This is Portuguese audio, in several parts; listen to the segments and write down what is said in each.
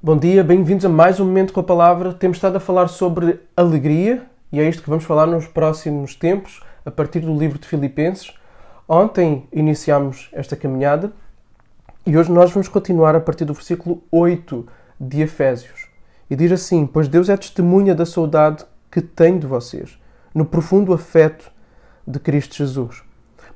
Bom dia, bem-vindos a mais um Momento com a Palavra. Temos estado a falar sobre alegria e é isto que vamos falar nos próximos tempos, a partir do livro de Filipenses. Ontem iniciámos esta caminhada e hoje nós vamos continuar a partir do versículo 8 de Efésios. E diz assim: Pois Deus é testemunha da saudade que tenho de vocês, no profundo afeto de Cristo Jesus.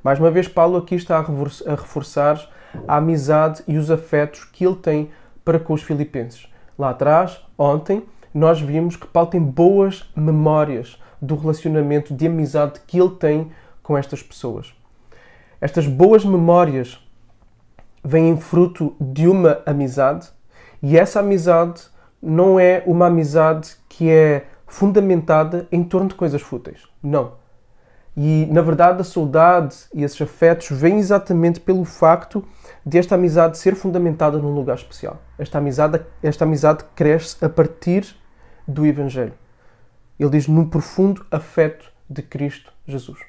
Mais uma vez, Paulo aqui está a reforçar a amizade e os afetos que ele tem para com os filipenses. Lá atrás, ontem, nós vimos que Paulo tem boas memórias do relacionamento de amizade que ele tem com estas pessoas. Estas boas memórias vêm fruto de uma amizade e essa amizade não é uma amizade que é fundamentada em torno de coisas fúteis. Não. E, na verdade, a saudade e esses afetos vêm exatamente pelo facto de esta amizade ser fundamentada num lugar especial. Esta amizade, esta amizade cresce a partir do Evangelho. Ele diz no profundo afeto de Cristo Jesus.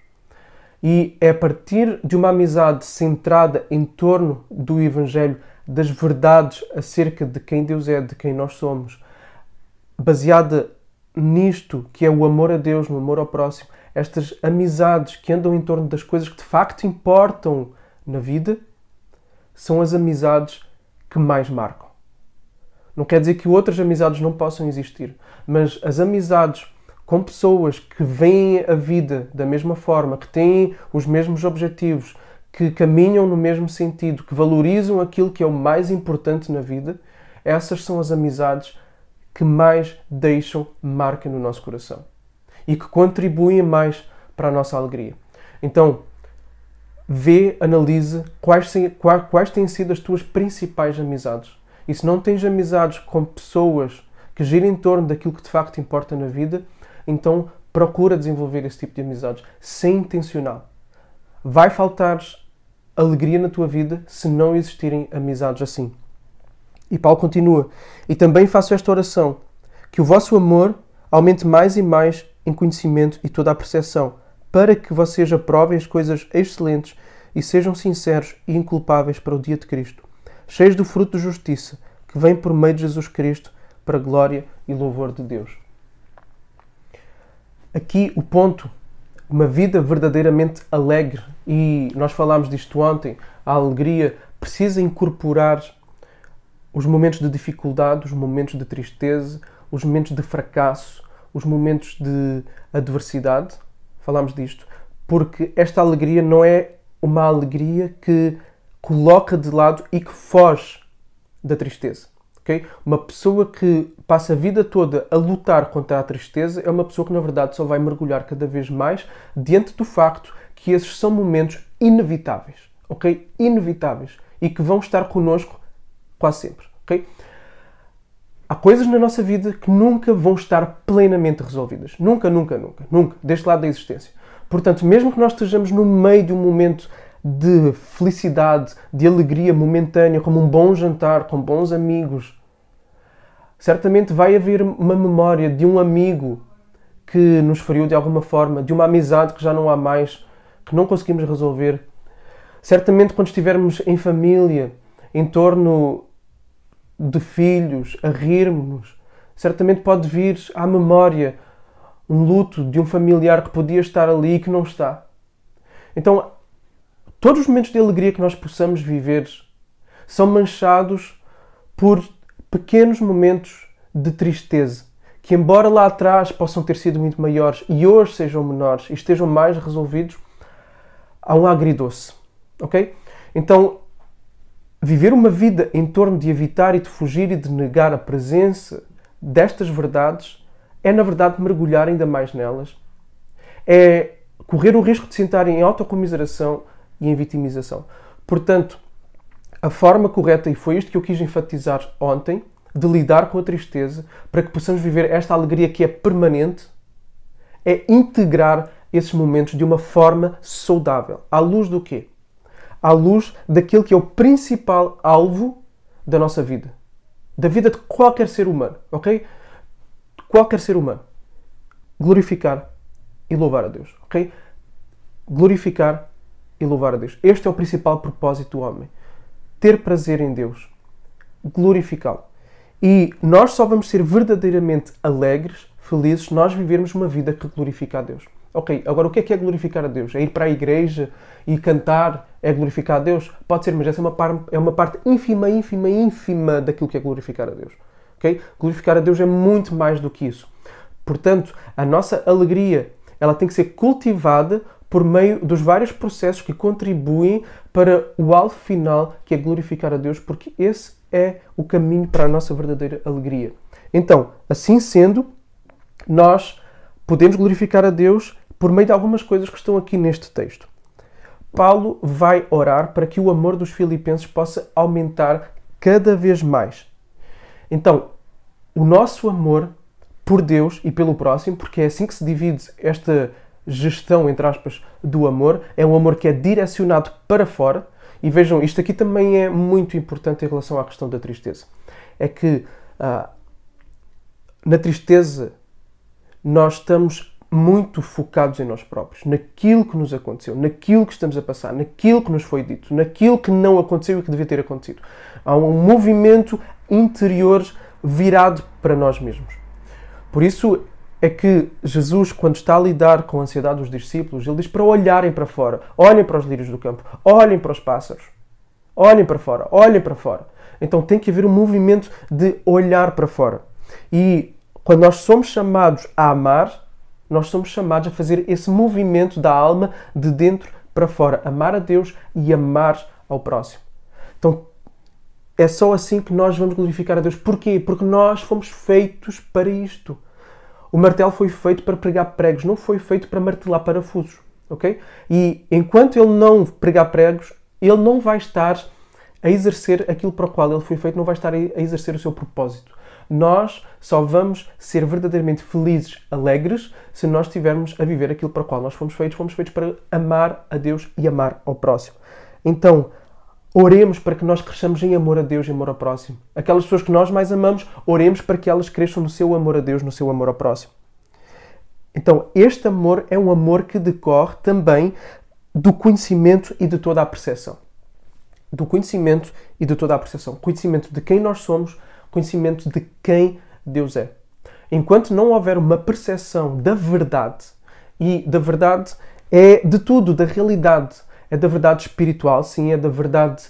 E é a partir de uma amizade centrada em torno do Evangelho, das verdades acerca de quem Deus é, de quem nós somos, baseada nisto que é o amor a Deus, no amor ao próximo, estas amizades que andam em torno das coisas que de facto importam na vida, são as amizades que mais marcam. Não quer dizer que outras amizades não possam existir, mas as amizades com pessoas que veem a vida da mesma forma, que têm os mesmos objetivos, que caminham no mesmo sentido, que valorizam aquilo que é o mais importante na vida, essas são as amizades que mais deixam marca no nosso coração e que contribuem mais para a nossa alegria. Então, vê, analisa quais, quais, quais têm sido as tuas principais amizades. E se não tens amizades com pessoas que girem em torno daquilo que de facto importa na vida, então procura desenvolver esse tipo de amizades, sem intencional. Vai faltar alegria na tua vida se não existirem amizades assim. E Paulo continua: E também faço esta oração, que o vosso amor aumente mais e mais em conhecimento e toda a percepção, para que vocês aprovem as coisas excelentes e sejam sinceros e inculpáveis para o dia de Cristo, cheios do fruto de justiça que vem por meio de Jesus Cristo para a glória e louvor de Deus. Aqui o ponto, uma vida verdadeiramente alegre, e nós falámos disto ontem, a alegria precisa incorporar os momentos de dificuldade, os momentos de tristeza, os momentos de fracasso, os momentos de adversidade, falámos disto, porque esta alegria não é uma alegria que coloca de lado e que foge da tristeza. Okay? Uma pessoa que passa a vida toda a lutar contra a tristeza é uma pessoa que, na verdade, só vai mergulhar cada vez mais diante do facto que esses são momentos inevitáveis. ok? Inevitáveis. E que vão estar connosco quase sempre. ok? Há coisas na nossa vida que nunca vão estar plenamente resolvidas. Nunca, nunca, nunca, nunca, deste lado da existência. Portanto, mesmo que nós estejamos no meio de um momento de felicidade, de alegria momentânea, como um bom jantar com bons amigos, certamente vai haver uma memória de um amigo que nos feriu de alguma forma, de uma amizade que já não há mais, que não conseguimos resolver. Certamente, quando estivermos em família, em torno de filhos, a rirmos. Certamente pode vir à memória um luto de um familiar que podia estar ali e que não está. Então, todos os momentos de alegria que nós possamos viver são manchados por pequenos momentos de tristeza, que, embora lá atrás possam ter sido muito maiores e hoje sejam menores e estejam mais resolvidos, há um agridoce. Ok? Então, Viver uma vida em torno de evitar e de fugir e de negar a presença destas verdades é, na verdade, mergulhar ainda mais nelas. É correr o risco de se sentar em autocomiseração e em vitimização. Portanto, a forma correta, e foi isto que eu quis enfatizar ontem, de lidar com a tristeza, para que possamos viver esta alegria que é permanente, é integrar esses momentos de uma forma saudável. À luz do quê? À luz daquilo que é o principal alvo da nossa vida. Da vida de qualquer ser humano, ok? Qualquer ser humano. Glorificar e louvar a Deus, ok? Glorificar e louvar a Deus. Este é o principal propósito do homem. Ter prazer em Deus. Glorificá-lo. E nós só vamos ser verdadeiramente alegres, felizes, nós vivermos uma vida que glorifica a Deus. Ok, agora o que é que é glorificar a Deus? É ir para a igreja e cantar? É glorificar a Deus? Pode ser, mas essa é uma, parte, é uma parte ínfima, ínfima, ínfima daquilo que é glorificar a Deus. Ok? Glorificar a Deus é muito mais do que isso. Portanto, a nossa alegria ela tem que ser cultivada por meio dos vários processos que contribuem para o alvo final, que é glorificar a Deus, porque esse é o caminho para a nossa verdadeira alegria. Então, assim sendo, nós podemos glorificar a Deus por meio de algumas coisas que estão aqui neste texto. Paulo vai orar para que o amor dos filipenses possa aumentar cada vez mais. Então, o nosso amor por Deus e pelo próximo, porque é assim que se divide esta gestão, entre aspas, do amor, é um amor que é direcionado para fora. E vejam, isto aqui também é muito importante em relação à questão da tristeza. É que ah, na tristeza nós estamos muito focados em nós próprios, naquilo que nos aconteceu, naquilo que estamos a passar, naquilo que nos foi dito, naquilo que não aconteceu e que devia ter acontecido. Há um movimento interior virado para nós mesmos. Por isso é que Jesus, quando está a lidar com a ansiedade dos discípulos, ele diz para olharem para fora, olhem para os lírios do campo, olhem para os pássaros, olhem para fora, olhem para fora. Então tem que haver um movimento de olhar para fora. E quando nós somos chamados a amar, nós somos chamados a fazer esse movimento da alma de dentro para fora, amar a Deus e amar ao próximo. Então é só assim que nós vamos glorificar a Deus. Porquê? Porque nós fomos feitos para isto. O martelo foi feito para pregar pregos, não foi feito para martelar parafusos. Ok? E enquanto ele não pregar pregos, ele não vai estar a exercer aquilo para o qual ele foi feito, não vai estar a exercer o seu propósito. Nós só vamos ser verdadeiramente felizes, alegres, se nós estivermos a viver aquilo para o qual nós fomos feitos. Fomos feitos para amar a Deus e amar ao próximo. Então, Oremos para que nós cresçamos em amor a Deus e amor ao próximo. Aquelas pessoas que nós mais amamos, oremos para que elas cresçam no seu amor a Deus, no seu amor ao próximo. Então, este amor é um amor que decorre também do conhecimento e de toda a percepção. Do conhecimento e de toda a percepção. Conhecimento de quem nós somos, conhecimento de quem Deus é. Enquanto não houver uma percepção da verdade, e da verdade é de tudo, da realidade, é da verdade espiritual, sim, é da verdade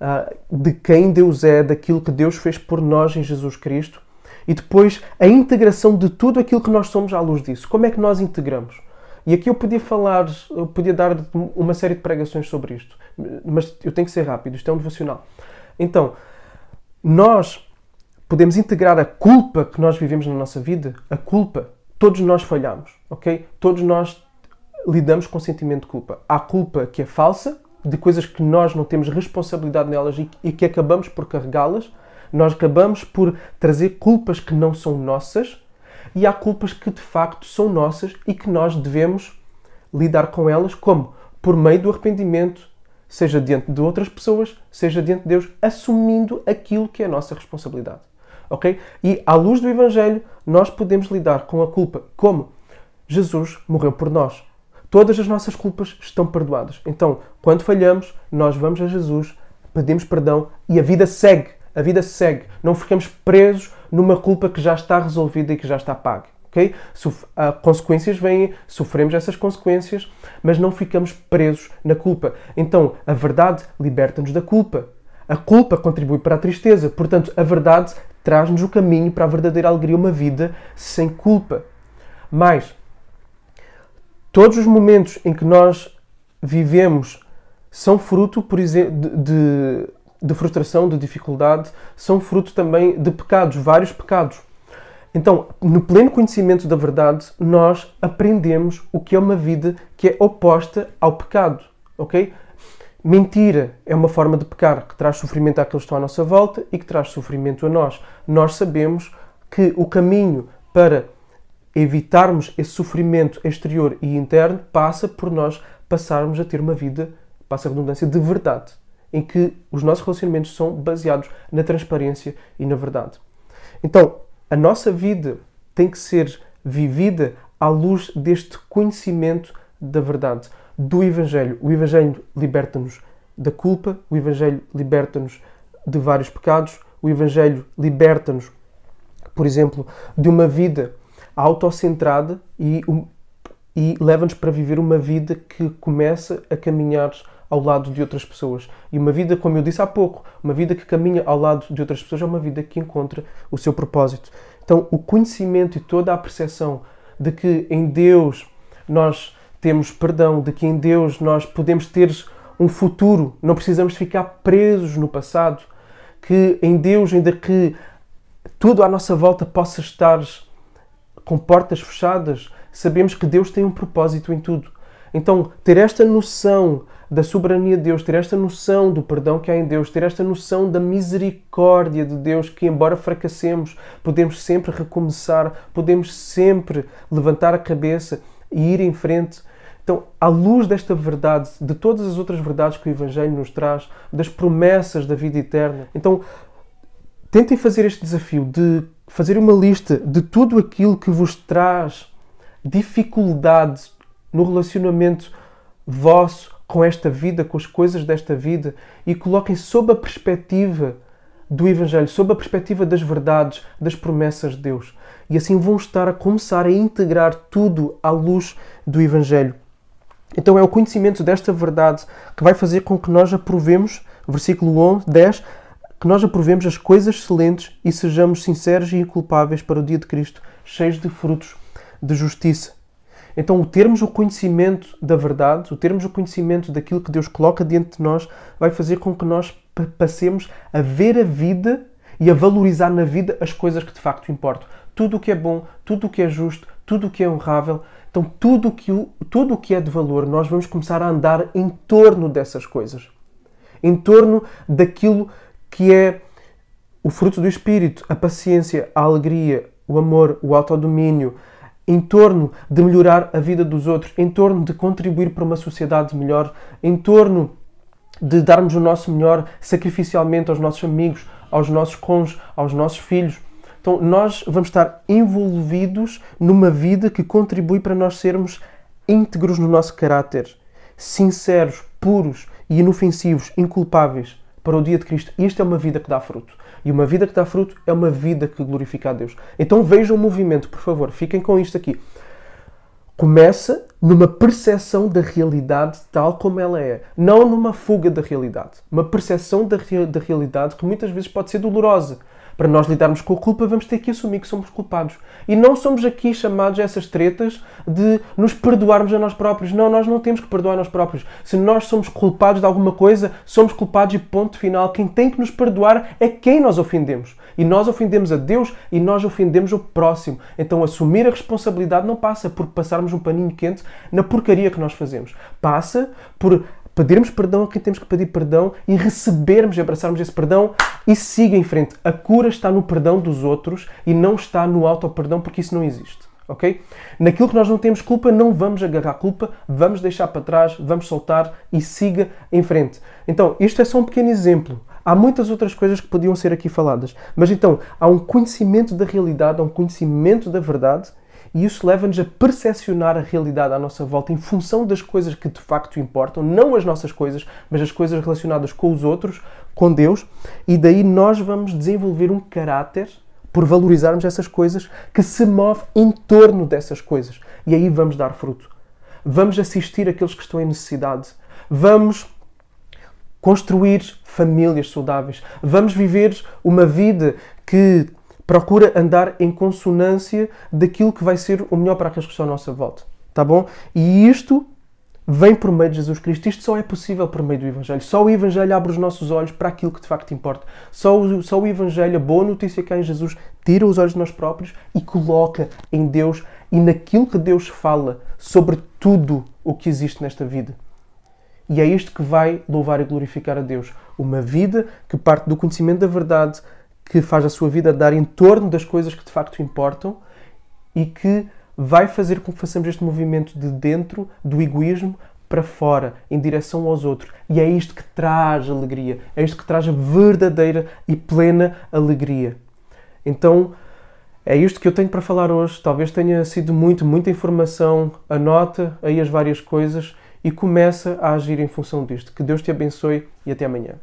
uh, de quem Deus é, daquilo que Deus fez por nós em Jesus Cristo. E depois a integração de tudo aquilo que nós somos à luz disso. Como é que nós integramos? E aqui eu podia falar, eu podia dar uma série de pregações sobre isto, mas eu tenho que ser rápido, isto é um devocional. Então, nós podemos integrar a culpa que nós vivemos na nossa vida, a culpa, todos nós falhamos, ok? Todos nós lidamos com sentimento de culpa. Há culpa que é falsa, de coisas que nós não temos responsabilidade nelas e que acabamos por carregá-las. Nós acabamos por trazer culpas que não são nossas e há culpas que de facto são nossas e que nós devemos lidar com elas como? Por meio do arrependimento, seja diante de outras pessoas, seja diante de Deus, assumindo aquilo que é a nossa responsabilidade. Ok? E à luz do Evangelho, nós podemos lidar com a culpa como? Jesus morreu por nós. Todas as nossas culpas estão perdoadas. Então, quando falhamos, nós vamos a Jesus, pedimos perdão e a vida segue. A vida segue. Não ficamos presos numa culpa que já está resolvida e que já está paga. Okay? Ah, consequências vêm, sofremos essas consequências, mas não ficamos presos na culpa. Então, a verdade liberta-nos da culpa. A culpa contribui para a tristeza. Portanto, a verdade traz-nos o caminho para a verdadeira alegria, uma vida sem culpa. Mas, Todos os momentos em que nós vivemos são fruto, por exemplo, de, de frustração, de dificuldade, são fruto também de pecados, vários pecados. Então, no pleno conhecimento da verdade, nós aprendemos o que é uma vida que é oposta ao pecado, ok? Mentira é uma forma de pecar que traz sofrimento àqueles que estão à nossa volta e que traz sofrimento a nós. Nós sabemos que o caminho para evitarmos esse sofrimento exterior e interno passa por nós passarmos a ter uma vida, passa a redundância, de verdade, em que os nossos relacionamentos são baseados na transparência e na verdade. Então, a nossa vida tem que ser vivida à luz deste conhecimento da verdade, do Evangelho. O Evangelho liberta-nos da culpa, o Evangelho liberta-nos de vários pecados, O Evangelho liberta-nos, por exemplo, de uma vida autocentrada e, e leva-nos para viver uma vida que começa a caminhar ao lado de outras pessoas. E uma vida, como eu disse há pouco, uma vida que caminha ao lado de outras pessoas é uma vida que encontra o seu propósito. Então, o conhecimento e toda a percepção de que em Deus nós temos perdão, de que em Deus nós podemos ter um futuro, não precisamos ficar presos no passado, que em Deus, ainda que tudo à nossa volta possa estar com portas fechadas, sabemos que Deus tem um propósito em tudo. Então, ter esta noção da soberania de Deus, ter esta noção do perdão que há em Deus, ter esta noção da misericórdia de Deus, que embora fracassemos, podemos sempre recomeçar, podemos sempre levantar a cabeça e ir em frente. Então, à luz desta verdade, de todas as outras verdades que o Evangelho nos traz, das promessas da vida eterna, então tentem fazer este desafio de fazer uma lista de tudo aquilo que vos traz dificuldade no relacionamento vosso com esta vida, com as coisas desta vida e coloquem sob a perspectiva do Evangelho, sob a perspectiva das verdades, das promessas de Deus. E assim vão estar a começar a integrar tudo à luz do Evangelho. Então é o conhecimento desta verdade que vai fazer com que nós aprovemos, versículo 11, 10, que nós aprovemos as coisas excelentes e sejamos sinceros e inculpáveis para o dia de Cristo, cheios de frutos de justiça. Então, o termos o conhecimento da verdade, o termos o conhecimento daquilo que Deus coloca diante de nós, vai fazer com que nós passemos a ver a vida e a valorizar na vida as coisas que de facto importam. Tudo o que é bom, tudo o que é justo, tudo o que é honrável. Então, tudo o que, tudo o que é de valor, nós vamos começar a andar em torno dessas coisas. Em torno daquilo que é o fruto do Espírito, a paciência, a alegria, o amor, o autodomínio, em torno de melhorar a vida dos outros, em torno de contribuir para uma sociedade melhor, em torno de darmos o nosso melhor sacrificialmente aos nossos amigos, aos nossos cônjuges, aos nossos filhos. Então, nós vamos estar envolvidos numa vida que contribui para nós sermos íntegros no nosso caráter, sinceros, puros e inofensivos, inculpáveis para o dia de Cristo. Isto é uma vida que dá fruto. E uma vida que dá fruto é uma vida que glorifica a Deus. Então vejam o movimento, por favor, fiquem com isto aqui. Começa numa percepção da realidade tal como ela é, não numa fuga da realidade. Uma percepção da, da realidade que muitas vezes pode ser dolorosa para nós lidarmos com a culpa, vamos ter que assumir que somos culpados. E não somos aqui chamados a essas tretas de nos perdoarmos a nós próprios. Não, nós não temos que perdoar a nós próprios. Se nós somos culpados de alguma coisa, somos culpados e ponto final. Quem tem que nos perdoar é quem nós ofendemos. E nós ofendemos a Deus e nós ofendemos o próximo. Então assumir a responsabilidade não passa por passarmos um paninho quente na porcaria que nós fazemos. Passa por pedirmos perdão a quem temos que pedir perdão e recebermos e abraçarmos esse perdão e siga em frente. A cura está no perdão dos outros e não está no auto-perdão, porque isso não existe. Ok? Naquilo que nós não temos culpa, não vamos agarrar culpa, vamos deixar para trás, vamos soltar e siga em frente. Então, isto é só um pequeno exemplo. Há muitas outras coisas que podiam ser aqui faladas. Mas então, há um conhecimento da realidade, há um conhecimento da verdade e isso leva-nos a percepcionar a realidade à nossa volta em função das coisas que de facto importam, não as nossas coisas, mas as coisas relacionadas com os outros, com Deus, e daí nós vamos desenvolver um caráter por valorizarmos essas coisas que se move em torno dessas coisas. E aí vamos dar fruto. Vamos assistir aqueles que estão em necessidade. Vamos construir famílias saudáveis. Vamos viver uma vida que procura andar em consonância daquilo que vai ser o melhor para aqueles que estão à nossa volta. Tá bom? E isto vem por meio de Jesus Cristo. Isto só é possível por meio do Evangelho. Só o Evangelho abre os nossos olhos para aquilo que de facto importa. Só o, só o Evangelho, a boa notícia que há em Jesus, tira os olhos de nós próprios e coloca em Deus e naquilo que Deus fala sobre tudo o que existe nesta vida. E é isto que vai louvar e glorificar a Deus. Uma vida que parte do conhecimento da verdade, que faz a sua vida dar em torno das coisas que de facto importam e que vai fazer com que façamos este movimento de dentro do egoísmo para fora, em direção aos outros. E é isto que traz alegria, é isto que traz a verdadeira e plena alegria. Então, é isto que eu tenho para falar hoje. Talvez tenha sido muito, muita informação. Anota aí as várias coisas e começa a agir em função disto. Que Deus te abençoe e até amanhã.